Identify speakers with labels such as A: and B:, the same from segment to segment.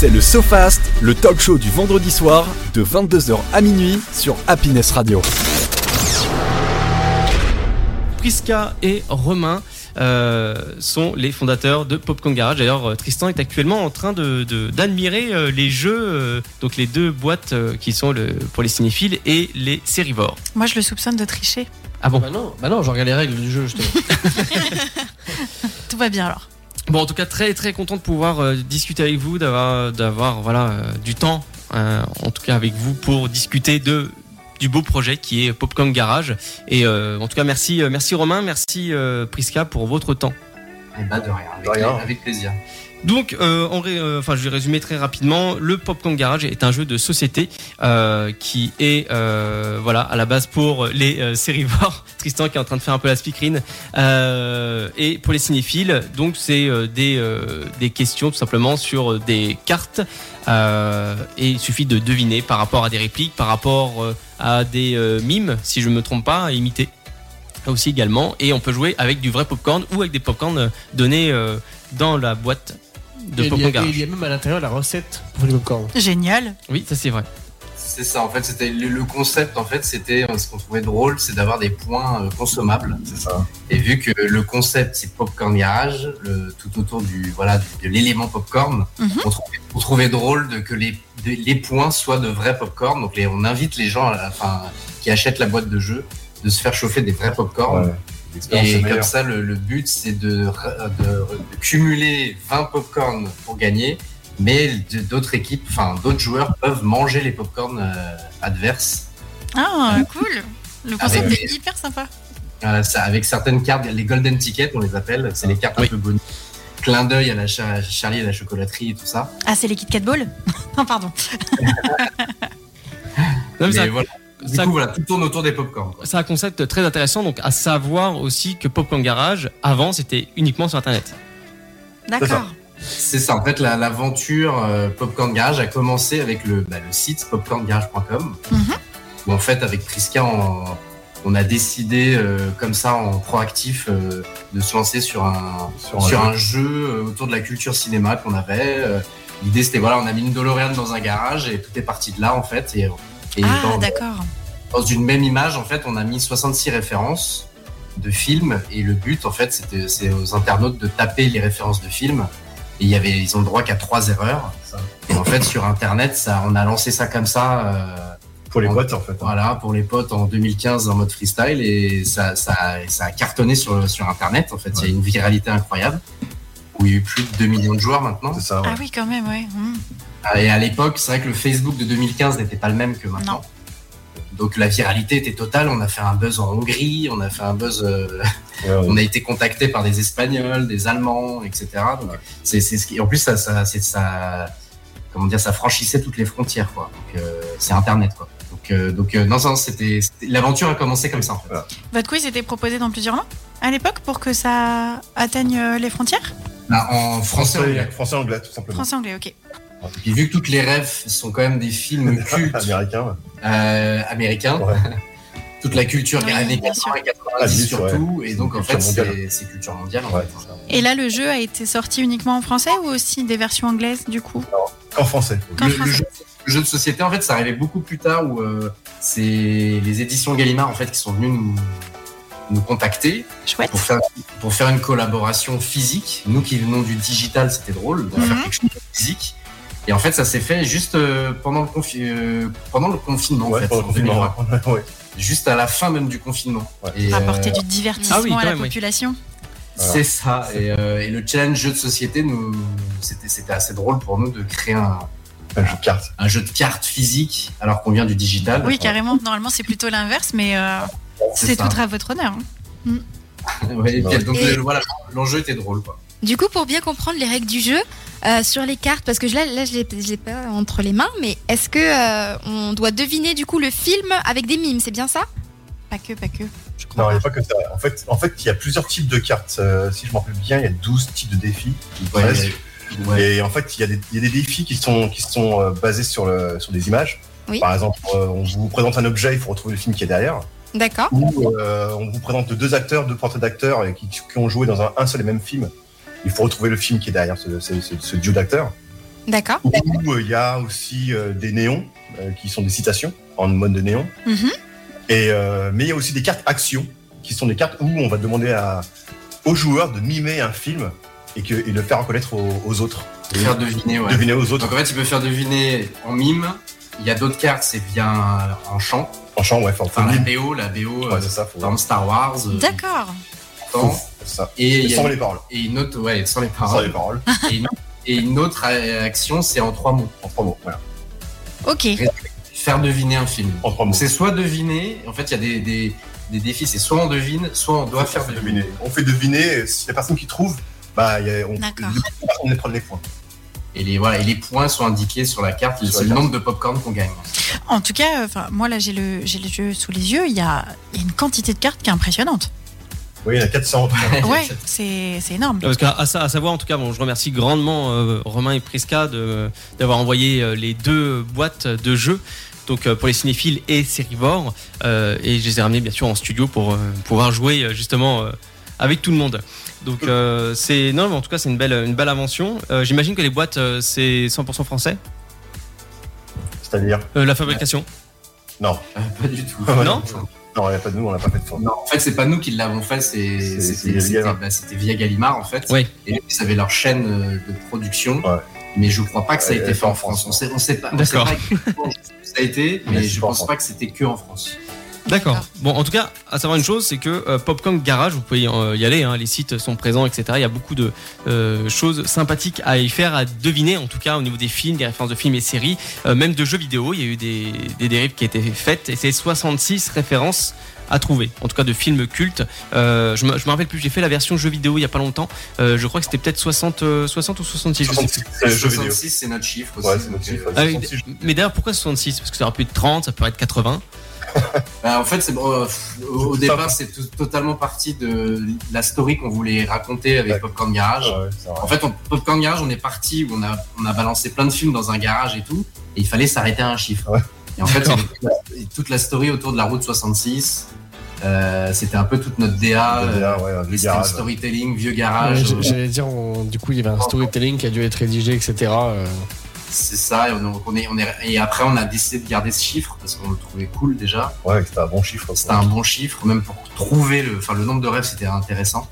A: C'est le SoFast, le talk show du vendredi soir de 22h à minuit sur Happiness Radio.
B: Priska et Romain euh, sont les fondateurs de Popcorn Garage. D'ailleurs, euh, Tristan est actuellement en train de d'admirer euh, les jeux, donc les deux boîtes qui sont le, pour les cinéphiles et les sérivores.
C: Moi, je le soupçonne de tricher.
B: Ah bon
D: Bah non, bah non, je regarde les règles du jeu justement.
C: Tout va bien alors.
B: Bon, en tout cas, très très content de pouvoir euh, discuter avec vous, d'avoir d'avoir voilà euh, du temps, euh, en tout cas avec vous pour discuter de du beau projet qui est Popcorn Garage. Et euh, en tout cas, merci euh, merci Romain, merci euh, Priska pour votre temps.
E: Eh ben, de rien, avec,
F: De rien.
E: avec plaisir.
B: Donc, euh, euh, enfin, je vais résumer très rapidement. Le Popcorn Garage est un jeu de société euh, qui est, voilà, à la base pour les sérivores. Tristan qui est en train de faire un peu la speakerine. Et pour les cinéphiles, donc c'est des des questions tout simplement sur des cartes. Et il suffit de deviner par rapport à des répliques, par rapport à des mimes, si je me trompe pas, à imiter aussi également. Et on peut jouer avec du vrai popcorn ou avec des popcorn donnés dans la boîte de
D: Et il, y a, et
B: Garage.
D: il y a même à l'intérieur la recette pour les popcorn.
C: Génial.
B: Oui, ça c'est vrai.
E: C'est ça, en fait, c'était le, le concept, en fait, c'était euh, ce qu'on trouvait drôle, c'est d'avoir des points euh, consommables.
F: C'est ça.
E: Et vu que le concept c'est popcorn garage, le, tout autour du voilà du- de l'élément popcorn,
C: Mhm.
E: on, trouvait, on trouvait drôle de que les, de- les points soient de vrais popcorn. Donc les, on invite les gens, enfin, qui achètent la boîte de jeu, de se faire chauffer des vrais popcorn.
F: Ouais.
E: Et comme ça, le, le but, c'est de, de- de cumuler 20 popcorn pour gagner, mais d'autres équipes, enfin d'autres joueurs peuvent manger les popcorn euh, adverses.
C: Ah, cool. Le concept
E: Avec-
C: est hyper sympa.
E: Euh, ça, avec certaines cartes, les golden tickets, on les appelle, c'est les cartes
B: Oui.
E: un peu bonnes. Clin d'œil à la cha- Charlie et la chocolaterie et tout ça.
C: Ah, c'est les Kit Kat Ball Non, pardon.
B: Non, mais
E: voilà. Du
B: ça-
E: coup, voilà, tout tourne autour des popcorn.
B: c'est un concept très intéressant, donc à savoir aussi que Popcorn Garage, avant, c'était uniquement sur Internet.
C: D'accord.
E: C'est ça, en fait, la- l'aventure euh, Popcorn Garage a commencé avec le, bah, le site popcorngarage.com.
C: Mhm.
E: Où en fait, avec Priska, on, on a décidé, euh, comme ça, en proactif, euh, de se lancer sur un,
F: Sur un
E: sur
F: jeu.
E: un jeu euh, autour de la culture cinéma qu'on avait. Euh, L'idée, c'était, voilà, on a mis une DeLorean dans un garage et tout est parti de là, en fait. Et, et
C: Ah,
E: dans,
C: d'accord.
E: dans une même image, en fait, on a mis 66 références de films et le but, en fait, c'était c'est aux internautes de taper les références de films. Et il y avait, ils ont le droit qu'à trois erreurs. Et en fait, sur Internet, ça, on a lancé ça comme ça, euh,
F: Pour les boîtes, en fait. hein.
E: voilà, pour les potes en 2015 en mode freestyle et ça, ça, ça a cartonné sur, sur Internet. En fait, il y a une viralité incroyable où il y a eu plus de 2 millions de joueurs maintenant.
F: C'est ça, ouais.
C: Ah oui, quand même, ouais. Hmm.
E: Et à l'époque, c'est vrai que le Facebook de 2015 n'était pas le même que maintenant. Donc la viralité était totale. On a fait un buzz en Hongrie, on a fait un buzz. euh,
F: Ouais, ouais.
E: on a été contacté par des Espagnols, des Allemands, etc. Donc c'est c'est ce qui. En plus, ça, ça, c'est ça. Comment dire, ça franchissait toutes les frontières, quoi. Donc euh, c'est Internet, quoi. Donc, euh, donc euh, non, non, c'était l'aventure a commencé comme ça, en fait.
F: Voilà.
C: Votre quiz était proposé dans plusieurs langues à l'époque pour que ça atteigne les frontières?
E: Bah, en français, anglais.
F: Français, anglais, tout simplement.
C: Français-anglais, ok.
E: Et puis vu que toutes les rêves sont quand même des films cultes
F: Américain, ouais.
E: euh, américains,
F: Ouais.
E: toute la culture
C: Oui,
E: années
C: bien
E: 80 et 90
F: Ah, oui,
E: surtout, et donc en fait c'est culture mondiale. En
F: Ouais,
E: fait.
C: Et là, le jeu a été sorti uniquement en français ou aussi des versions anglaises du coup?
F: En français.
E: Le,
C: français
E: jeu, le jeu de société, en fait, ça arrivait beaucoup plus tard où euh, c'est les éditions Gallimard en fait qui sont venues nous, nous contacter
C: Chouette.
E: pour faire, pour faire une collaboration physique. Nous qui venons du digital, c'était drôle de faire
C: Mhm.
E: quelque chose de physique. Et en fait, ça s'est fait juste euh, pendant, le confi- euh, pendant le confinement, en
F: Ouais,
E: fait,
F: pendant le
E: en 2020.
F: confinement. Ouais.
E: juste à la fin même du confinement.
F: Ouais.
E: Et,
C: Apporter
E: euh,
C: du divertissement
B: Ah oui,
C: à la
B: même, oui.
C: population.
E: C'est ça. Et, euh, et le challenge jeu de société, nous, c'était, assez drôle pour nous de créer un,
F: Un jeu de cartes.
E: un jeu de cartes physique alors qu'on vient du digital.
C: Oui, carrément. Normalement, c'est plutôt l'inverse, mais euh, c'est tout à votre honneur. hein.
E: Ouais, et puis,
F: Ouais.
E: donc
G: Et-
E: voilà, l'enjeu était drôle. Quoi.
G: Du coup, pour bien comprendre les règles du jeu, euh, sur les cartes, parce que là, là je je l'ai pas entre les mains, mais est-ce que euh, on doit deviner du coup le film avec des mimes, c'est bien ça?
C: Pas que, pas que. Je crois
F: Non, il n'y a pas que ça. En fait, en fait, il y a plusieurs types de cartes. Euh, si je me rappelle bien, il y a 12 types de défis.
E: Ouais.
F: Et en fait, il y, a des- il y a des défis qui sont, qui sont euh, basés sur, le, sur des images.
G: Oui.
F: Par exemple, euh, on vous présente un objet, il faut retrouver le film qui est derrière.
G: D'accord.
F: Ou euh, on vous présente deux acteurs, deux portraits d'acteurs qui, qui ont joué dans un, un seul et même film. Il faut retrouver le film qui est derrière ce, ce- ce- ce duo d'acteurs.
C: D'accord.
F: où euh, il y a aussi euh, des néons euh, qui sont des citations en mode de néon.
C: Mhm.
F: Et, euh, mais il y a aussi des cartes actions qui sont des cartes où on va demander à, aux joueurs de mimer un film et, que, et le faire reconnaître aux, aux autres.
E: Faire deviner, ouais.
F: Deviner aux autres
E: Donc en fait, il peut faire deviner en mime. Il y a d'autres cartes, c'est bien en chant.
F: en chant, ouais,
E: Enfin, la. BO, la BO,
F: Ouais,
E: euh,
F: c'est ça, faut,
E: dans Star Wars. euh,
C: D'accord.
F: Ça.
E: Et, a
F: sans
E: une-
F: les paroles.
E: et une autre, ouais, sans les
F: Sans
E: paroles.
F: les paroles.
E: Et, une, et une autre euh, action, c'est en trois mots.
F: En trois mots. Voilà.
C: Ok.
E: Faire deviner un film.
F: En trois mots.
E: C'est soit deviner, en fait, il y a des, des, des défis, c'est soit on devine, soit on doit faire
F: On fait
E: deviner.
F: deviner. On fait deviner. Si la personne qui trouve, bah, il y a, on, on prend les points.
E: Et les, voilà, et les points sont indiqués sur la carte, c'est le nombre de popcorn qu'on gagne.
C: En tout cas, euh, enfin, moi là j'ai le, j'ai le jeu sous les yeux. Il y a, il y a une quantité de cartes qui est impressionnante.
F: Oui, il y en a 400.
C: Ouais, c'est, c'est énorme.
B: Parce qu'à à, sa- à savoir, en tout cas, bon, je remercie grandement euh, Romain et Prisca de- d'avoir envoyé euh, les deux boîtes de jeux. Donc euh, pour les cinéphiles et sérivores, euh, et je les ai ramenés bien sûr en studio pour euh, pouvoir jouer justement euh, avec tout le monde. Donc euh, c'est non, mais en tout cas c'est une belle une belle invention. Euh, J'imagine que les boîtes c'est 100% français,
F: C'est-à-dire?
B: Euh, la fabrication.
F: Non.
E: Euh, pas du tout.
B: Non
F: Non, il n'y a pas de nous, on n'a pas fait de fond.
E: Non, en fait, c'est pas nous qui l'avons fait, c'est- c'était bah, c'était via Gallimard en fait.
B: Ouais.
E: Et ils avaient leur chaîne euh, de production.
F: Ouais.
E: Mais je crois pas que ça a été fait en France. On sait, on sait pas. on sait
B: D'accord.
E: pas exactement où ça a été,
F: Mais
E: je
F: en
E: pense pas que c'était que en France.
B: D'accord. Bon, en tout cas, à savoir une chose, c'est que euh, Popcorn Garage, vous pouvez euh, y aller, hein, les sites sont présents, etc. Il y a beaucoup de euh, choses sympathiques à y faire, à deviner, en tout cas au niveau des films, des références de films et séries, euh, même de jeux vidéo. Il y a eu des, des dérives qui étaient faites et c'est 66 références à trouver, en tout cas de films cultes. Euh, je me je me rappelle plus, j'ai fait la version jeu vidéo il y a pas longtemps. Euh, je crois que c'était peut-être 60, euh, 60 ou 66, je sais plus.
F: 66, c'est.
E: 66, notre chiffre aussi.
F: Ouais, c'est notre chiffre.
B: Ah
F: 66,
B: mais d'ailleurs, pourquoi 66 Parce que ça aurait pu être 30, ça peut être 80.
E: Bah, en fait, c'est euh, au, départ, c'est tout- totalement parti de la story qu'on voulait raconter avec. Popcorn Garage.
F: Ouais, vrai.
E: En fait, on, Popcorn Garage, on est parti où on a, on a balancé plein de films dans un garage et tout, et il fallait s'arrêter à un chiffre.
F: Ouais.
E: Et en fait, toute la- story autour de la route 66, euh, c'était un peu toute notre DA,
F: DA, ouais, garage.
E: storytelling, vieux garage.
D: J'allais dire, on- du coup, il y avait un storytelling qui a dû être rédigé, etc. euh,
E: c'est ça. Et, on, on est, on est, et après, on a décidé de garder ce chiffre parce qu'on le trouvait cool déjà.
F: Ouais, c'était un bon chiffre.
E: C'était un bon chiffre, même pour trouver le, enfin, le nombre de rêves, c'était intéressant.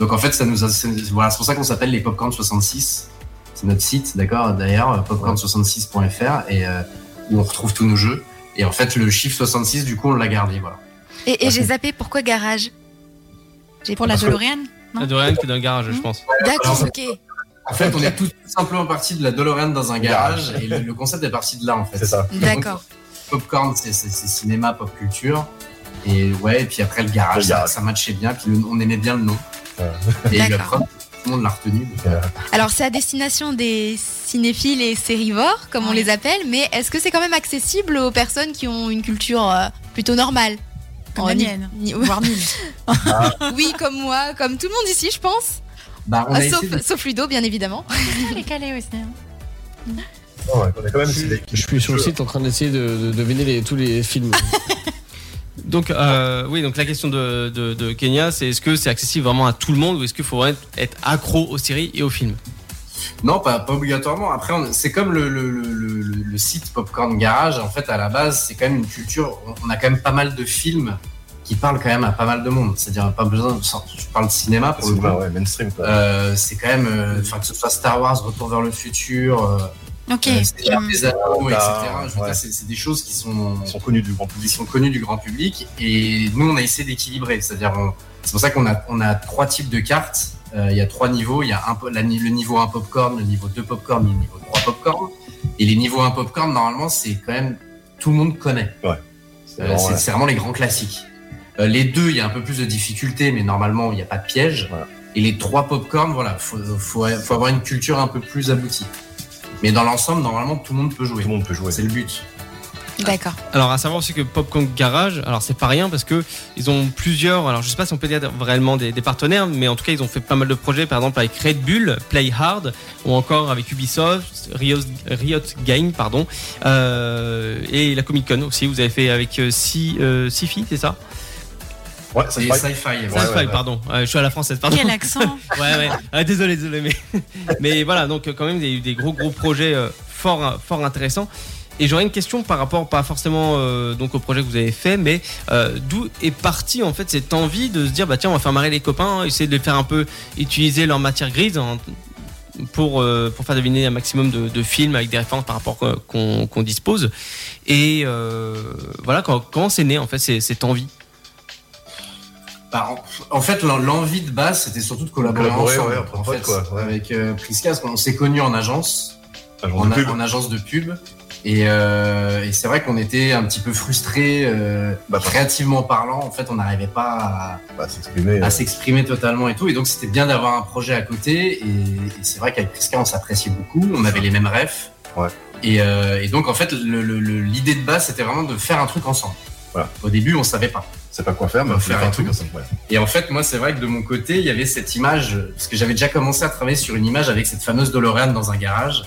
E: Donc en fait, ça nous a, c'est voilà, c'est pour ça qu'on s'appelle les Popcorn 66. C'est notre site, d'accord, d'ailleurs, popcorn66.fr, et euh, où on retrouve tous nos jeux. Et en fait, le chiffre 66, du coup, on l'a gardé, voilà.
G: Et, et j'ai zappé, pourquoi garage? J'ai
C: Pour la
F: que-
C: DeLorean Non?
B: De rien que dans le garage, je pense.
G: D'accord, ok.
E: En fait, on est tout simplement parti de la DeLorean dans un garage, et le, le concept est parti de là, en fait.
F: C'est ça.
G: D'accord.
E: Popcorn, c'est cinéma, pop culture. Et ouais, et puis après le garage,
F: Le
E: ça,
F: garage.
E: ça matchait bien, puis le- on aimait bien le nom.
F: Ouais.
E: Et la preuve, tout le monde l'a retenu. donc, euh,
G: Alors, c'est à destination des cinéphiles et sérivores, comme on les appelle, mais est-ce que c'est quand même accessible aux personnes qui ont une culture euh, plutôt normale?
C: Comme
G: Oh,
C: la mienne.
G: ni-
C: Voire nulle.
G: Oui, comme moi, comme tout le monde ici, je pense.
E: Bah, on
G: Ah,
E: essayé
G: sauf,
E: de-
G: sauf Ludo, bien évidemment.
C: Elle est calée aussi. hein.
F: Ouais, on a quand même
D: Je, suis sur le site en train d'essayer de, de deviner les- tous les films.
B: Donc, euh, oui, donc la question de, de, de Kenya, c'est est-ce que c'est accessible vraiment à tout le monde ou est-ce qu'il faudrait être accro aux séries et aux films?
E: Non, pas, pas obligatoirement. Après, c'est comme le, le, le, le- le site Popcorn Garage. En fait, à la base, c'est quand même une culture. On, on a quand même pas mal de films qui parlent quand même à pas mal de monde. C'est-à-dire, pas besoin. de- Je parle de cinéma pour le
F: C'est
E: coup.
F: ouais, mainstream. Quoi.
E: Euh, c'est quand même, euh, enfin que ce soit Star Wars, Retour vers le futur, euh,
C: Ok.
E: euh, Seigneur
C: Hum.
E: des Anneaux, etc.
F: Ah,
E: Je veux
F: ouais.
E: dire, c'est, des choses qui sont,
F: Ils sont connus du grand
E: qui
F: public.
E: sont connues du grand public. Et nous, on a essayé d'équilibrer. C'est-à-dire, c'est pour ça qu'on a, on a trois types de cartes. Euh, Il y a trois niveaux. Il y a un, po- la- le niveau 1 popcorn, le niveau 2 popcorn et le niveau 3 popcorn. Et les niveaux 1 popcorn, normalement, c'est quand même tout le monde connaît. Euh, c'est vraiment les grands classiques. Euh, les deux, il y a un peu plus de difficulté, mais normalement, il n'y a pas de piège.
F: Voilà.
E: Et les trois popcorn, voilà, faut, faut, faut avoir une culture un peu plus aboutie. Mais dans l'ensemble, normalement, tout le monde peut jouer.
F: Tout le monde peut jouer.
E: C'est le but.
G: D'accord.
B: Alors, à savoir aussi que Popcorn Garage, alors c'est pas rien parce que ils ont plusieurs, alors je sais pas si on peut dire réellement des, des partenaires, mais en tout cas, ils ont fait pas mal de projets, par exemple avec Red Bull, Play Hard, ou encore avec Ubisoft, Riot, Riot Game, pardon, euh, et la Comic Con aussi. Vous avez fait avec Si- euh, Sifi, c'est ça?
F: Ouais, passe.
E: sci-fi.
F: Ouais,
B: Sci-fi,
F: ouais.
B: pardon. Ouais, je suis à la française, pardon.
C: Quel accent
B: Ouais, ouais. Ah, désolé, désolé, mais, mais voilà, donc euh, quand même, il y a eu des gros, gros projets euh, fort, fort intéressants. Et j'aurais une question par rapport, pas forcément euh, donc au projet que vous avez fait, mais euh, d'où est partie en fait cette envie de se dire bah tiens on va faire marrer les copains, essayer de les faire un peu utiliser leur matière grise en- pour euh, pour faire deviner un maximum de, de films avec des références par rapport euh, qu'on qu'on dispose. Et euh, voilà quand, comment c'est né en fait c'est- cette envie?
E: Bah, en, fait, l'en- l'envie de base, c'était surtout de collaborer,
F: Collaborer,
E: ensemble.
F: ouais, entre
E: en
F: potes,
E: fait,
F: quoi, ouais.
E: Avec euh, Prisca, parce qu'on s'est connus en agence, en, a- agence de pub. Et, euh, et c'est vrai qu'on était un petit peu frustrés, euh,
F: Bah,
E: créativement parlant. En fait, on n'arrivait pas
F: Bah, s'exprimer.
E: à,
F: euh,
E: s'exprimer totalement et tout. Et donc, c'était bien d'avoir un projet à côté. Et, et c'est vrai qu'avec Prisca, on s'appréciait beaucoup. On avait les mêmes rêves. Et, euh, et donc, en fait, l'idée de base, c'était vraiment de faire un truc ensemble.
F: Voilà.
E: Au début, on savait pas.
F: Pas quoi faire, mais
E: On va
F: fait
E: faire
F: un truc ensemble.
E: Et en fait, moi, c'est vrai que de mon côté, il y avait cette image, parce que j'avais déjà commencé à travailler sur une image avec cette fameuse DeLorean dans un garage,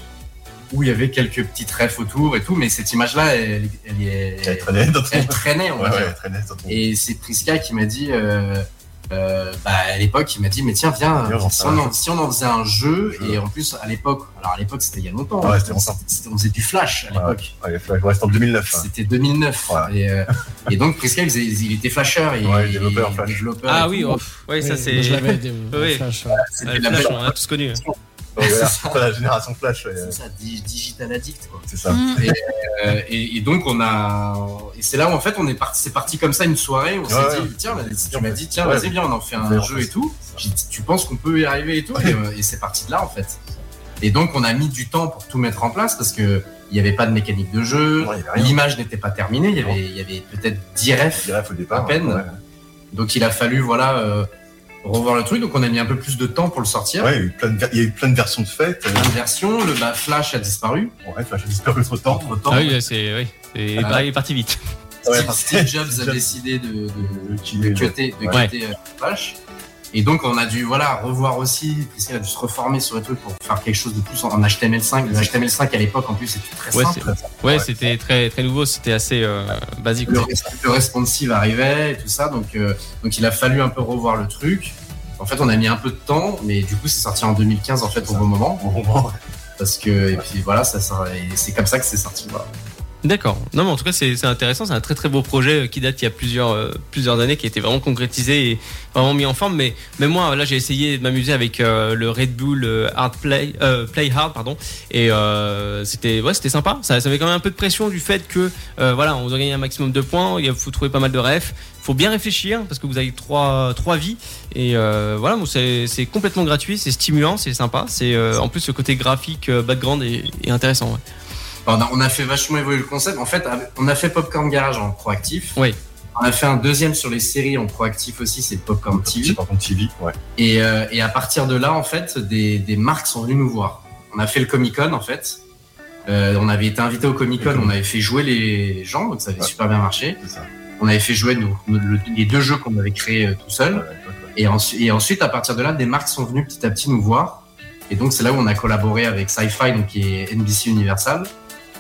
E: où il y avait quelques petites refs autour et tout, mais cette image-là, elle, elle, est-
F: Elle traînait dans ton.
E: elle traînait, on
F: Ouais,
E: va
F: ouais,
E: dire.
F: elle traînait dans ton.
E: Et c'est Prisca qui m'a dit, euh, euh, bah, à l'époque, il m'a dit, mais tiens, viens, si, on en,
F: jeu.
E: si on en faisait un jeu,
F: Jeu.
E: et en plus, à l'époque, alors à l'époque, c'était il y a longtemps,
F: Ouais,
E: hein,
F: c'était longtemps.
E: c'était- on faisait du flash à l'époque.
F: Ouais, Flash, ouais, c'était en 2009. hein.
E: C'était 2009.
F: Ouais.
E: Et, euh, et donc, Prisca, il, il était flasheur. Et,
F: Ouais, développeur
E: et
F: Flash.
E: développeur
B: Ah
E: et
B: oui, oh, ouais, ça
D: Oui,
B: c'est.
D: Je l'avais aidé. au
B: Oui.
D: Flash, ouais.
E: C'était
B: Ouais,
E: la
B: Flash,
E: belle-
B: on a tous connu.
F: Voilà,
E: C'est ça.
F: c'est la génération Flash. ouais.
E: C'est ça, di- digital addict, quoi.
F: C'est ça.
C: Mm.
E: Euh, et, et donc on a, et c'est là où en fait on est parti, c'est parti comme ça une soirée. On s'est
F: Ouais,
E: dit tiens, tu m'as dit tiens,
F: Ouais,
E: vas-y viens, on en fait un jeu et tout. J'ai dit, tu penses qu'on peut y arriver et tout,
F: Ouais.
E: et, euh, et c'est parti de là en fait. Et donc on a mis du temps pour tout mettre en place parce que il n'y avait pas de mécanique de jeu,
F: Ouais,
E: l'image n'était pas terminée, il y avait, peut-être 10 refs.
F: Au départ.
E: À peine.
F: Ouais,
E: Donc il a fallu voilà euh, revoir le truc. Donc on a mis un peu plus de temps pour le sortir.
F: Ouais, il y a eu plein de, ver- il y a eu plein de versions de fête.
E: Plein de versions, le bah, Flash a disparu
F: Ouais, Flash a disparu trop de temps.
E: entre temps.
B: Ah oui, c'est. Oui, c'est bah, il est parti vite.
E: Steve, Jobs a décidé de, de,
F: De
E: de cutter, euh, Flash. Et donc on a dû voilà revoir aussi, puisqu'il a dû se reformer sur le truc pour faire quelque chose de plus en en HTML5. Le HTML5 à l'époque en plus c'était très
B: Ouais,
E: simple.
B: Ouais, c'était très, très nouveau, c'était assez euh, basique.
E: Le, le responsive arrivait et tout ça, donc euh, donc il a fallu un peu revoir le truc. En fait on a mis un peu de temps, mais du coup c'est sorti en 2015 en fait au bon moment,
F: Au moment.
E: parce que et puis voilà ça, c'est comme ça que c'est sorti. Voilà.
B: D'accord. Non, mais en tout cas, c'est intéressant. C'est un très très beau projet euh, qui date il y a plusieurs euh, plusieurs années, qui a été vraiment concrétisé et vraiment mis en forme. Mais même moi, là, j'ai essayé de m'amuser avec euh, le Red Bull Hard Play, Play Hard, pardon. Et c'était ouais, c'était sympa. Ça, ça avait quand même un peu de pression du fait que voilà, on doit gagner un maximum de points. Il faut trouver pas mal de refs. Faut bien réfléchir parce que vous avez trois trois vies et voilà, c'est complètement gratuit, c'est stimulant, c'est sympa. C'est en plus le côté graphique, background est, intéressant.
E: On a, on a fait vachement évoluer le concept. En fait, on a fait Popcorn Garage en proactif.
B: Oui.
E: On a fait un deuxième sur les séries en proactif aussi, c'est Popcorn TV.
F: C'est par contre TV. Ouais.
E: Et, euh, et à partir de là, en fait, des, des marques sont venues nous voir. On a fait le Comic Con, en fait. Euh, on avait été invité au Comic Con, on avait fait jouer les gens, donc ça avait
F: Ouais.
E: super bien marché.
F: Ça.
E: On avait fait jouer nos- nos- le- les deux jeux qu'on avait créés euh, tout seul.
F: Ouais, ouais, ouais.
E: Et, ensu- et ensuite, à partir de là, des marques sont venues petit à petit nous voir. Et donc, c'est là où on a collaboré avec Sci-Fi, donc qui est NBC Universal.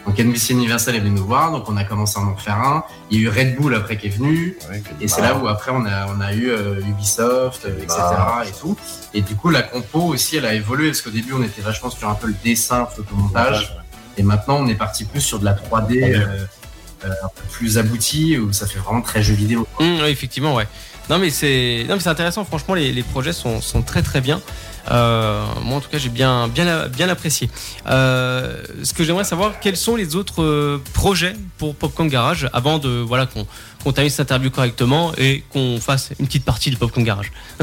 E: Donc, NBC Universal est venu nous voir, donc on a commencé à en faire un. Il y a eu Red Bull après qui est venu.
F: Ouais,
E: Et c'est là où après on a, on a eu euh, Ubisoft, euh, etc. Et tout. Et du coup, la compo aussi, elle a évolué parce qu'au début, on était vachement sur un peu le dessin, photomontage. Et maintenant, on est parti plus sur de la 3D euh, euh, un peu plus aboutie où ça fait vraiment très jeu vidéo.
B: Mmh, oui, effectivement, ouais. Non mais c'est non mais c'est intéressant. Franchement, les, les projets sont, sont très très bien. Euh, moi, en tout cas, j'ai bien bien bien apprécié. Euh, ce que j'aimerais savoir, quels sont les autres euh, projets pour Popcorn Garage avant de voilà qu'on qu'on termine cette interview correctement et qu'on fasse une petite partie de Popcorn Garage?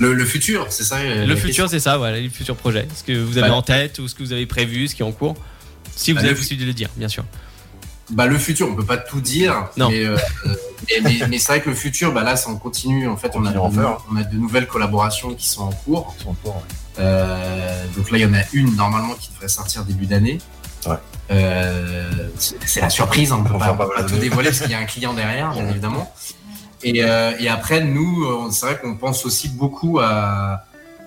E: Le, le futur, c'est ça
B: Le futur, c'est ça, voilà, les futurs projets. Ce que vous avez
E: Bah,
B: en tête ou ce que vous avez prévu, ce qui est en cours? Si vous
E: Bah,
B: avez possibilité de le dire, bien sûr.
E: Bah, le futur, on peut pas tout dire.
B: Non.
E: Mais, euh, euh, mais, mais- mais c'est vrai que le futur, bah, là, ça on continue. En fait, on a,
F: en
E: de,
F: faire.
E: on a de nouvelles collaborations qui sont en cours.
F: Ouais.
E: Euh, donc là, il y en a une normalement qui devrait sortir début d'année.
F: Ouais.
E: Euh, c'est la surprise, hein, on peut
F: On
E: pas,
F: va pas
E: on peut pas tout dévoiler parce qu'il y a un client derrière, bien évidemment. Et, euh, et après, nous, c'est vrai qu'on pense aussi beaucoup à,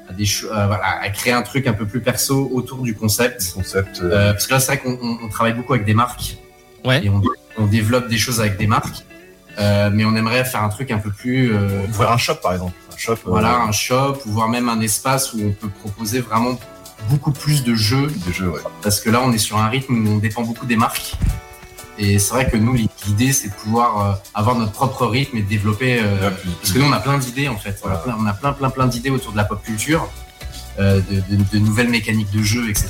E: à des à, voilà, à créer un truc un peu plus perso autour du concept.
F: concept. euh,
E: Euh, parce que là, c'est vrai qu'on on- on travaille beaucoup avec des marques
B: Ouais.
E: et on, on développe des choses avec des marques. Euh, mais on aimerait faire un truc un peu plus euh,
F: Ouvrir un shop, par exemple. Un shop. euh,
E: voilà un shop ou voire même un espace où on peut proposer vraiment beaucoup plus de jeux
F: de jeux, ouais.
E: parce que là on est sur un rythme où on dépend beaucoup des marques et c'est vrai que nous l'idée c'est de pouvoir euh, avoir notre propre rythme et de développer euh,
F: plus-
E: parce que nous on a plein d'idées en fait on a
F: Voilà.
E: plein, on a plein plein plein d'idées autour de la pop culture euh, de, de- de nouvelles mécaniques de jeu etc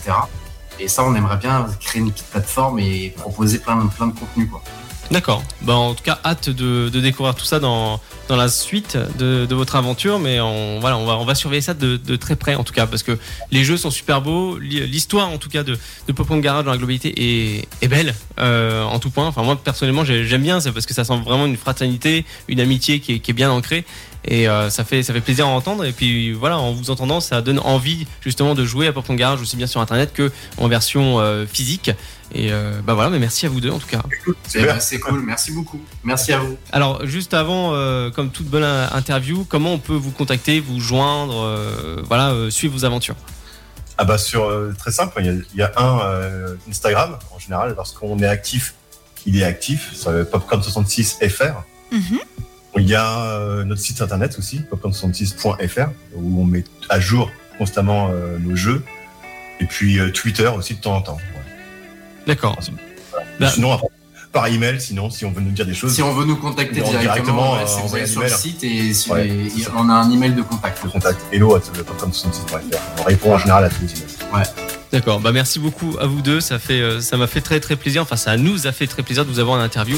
E: et ça on aimerait bien créer une petite plateforme et proposer plein plein de contenus quoi
B: D'accord. Bah, en tout cas, hâte de, de découvrir tout ça dans, dans la suite de, de votre aventure. Mais on, voilà, on, va, on va surveiller ça de, de très près, en tout cas, parce que les jeux sont super beaux. L'hi- L'histoire, en tout cas, de, de Popcorn Garage dans la globalité est, est belle, euh, en tout point. Enfin, moi, personnellement, j'ai- j'aime bien, c'est parce que ça sent vraiment une fraternité, une amitié qui est, qui est bien ancrée. Et euh, ça, fait, ça fait plaisir à entendre. Et puis voilà, en vous entendant, ça donne envie justement de jouer à Popcorn Garage aussi bien sur Internet que en version euh, physique. Et euh, bah voilà, mais merci à vous deux en tout cas.
E: Eh
F: Super.
E: ben, c'est cool merci beaucoup merci à vous
B: Alors, juste avant, euh, comme toute bonne interview, comment on peut vous contacter, vous joindre, euh, voilà, euh, suivre vos aventures?
F: Ah bah sur euh, très simple, il y a, il y a un euh, Instagram en général lorsqu'on est actif, il est actif, ça va popcorn66fr.
C: Mhm.
F: Il y a euh, notre site internet aussi, popcorn66.fr où on met à jour constamment euh, nos jeux et puis euh, Twitter aussi de temps en temps. Ouais.
B: D'accord. Bah-
F: Sinon après, par email, sinon si on veut nous dire des choses,
E: Si on veut nous contacter directement,
F: directement,
E: ouais, c'est
F: envoyer
E: sur le site et sur
F: Ouais,
E: les- on a un email de contact.
F: le contact hello at popcorn66.fr. On répond en général à tous les emails.
B: D'accord. Bah merci beaucoup à vous deux. Ça fait, ça m'a fait très très plaisir. Enfin, ça nous a fait très plaisir de vous avoir en interview.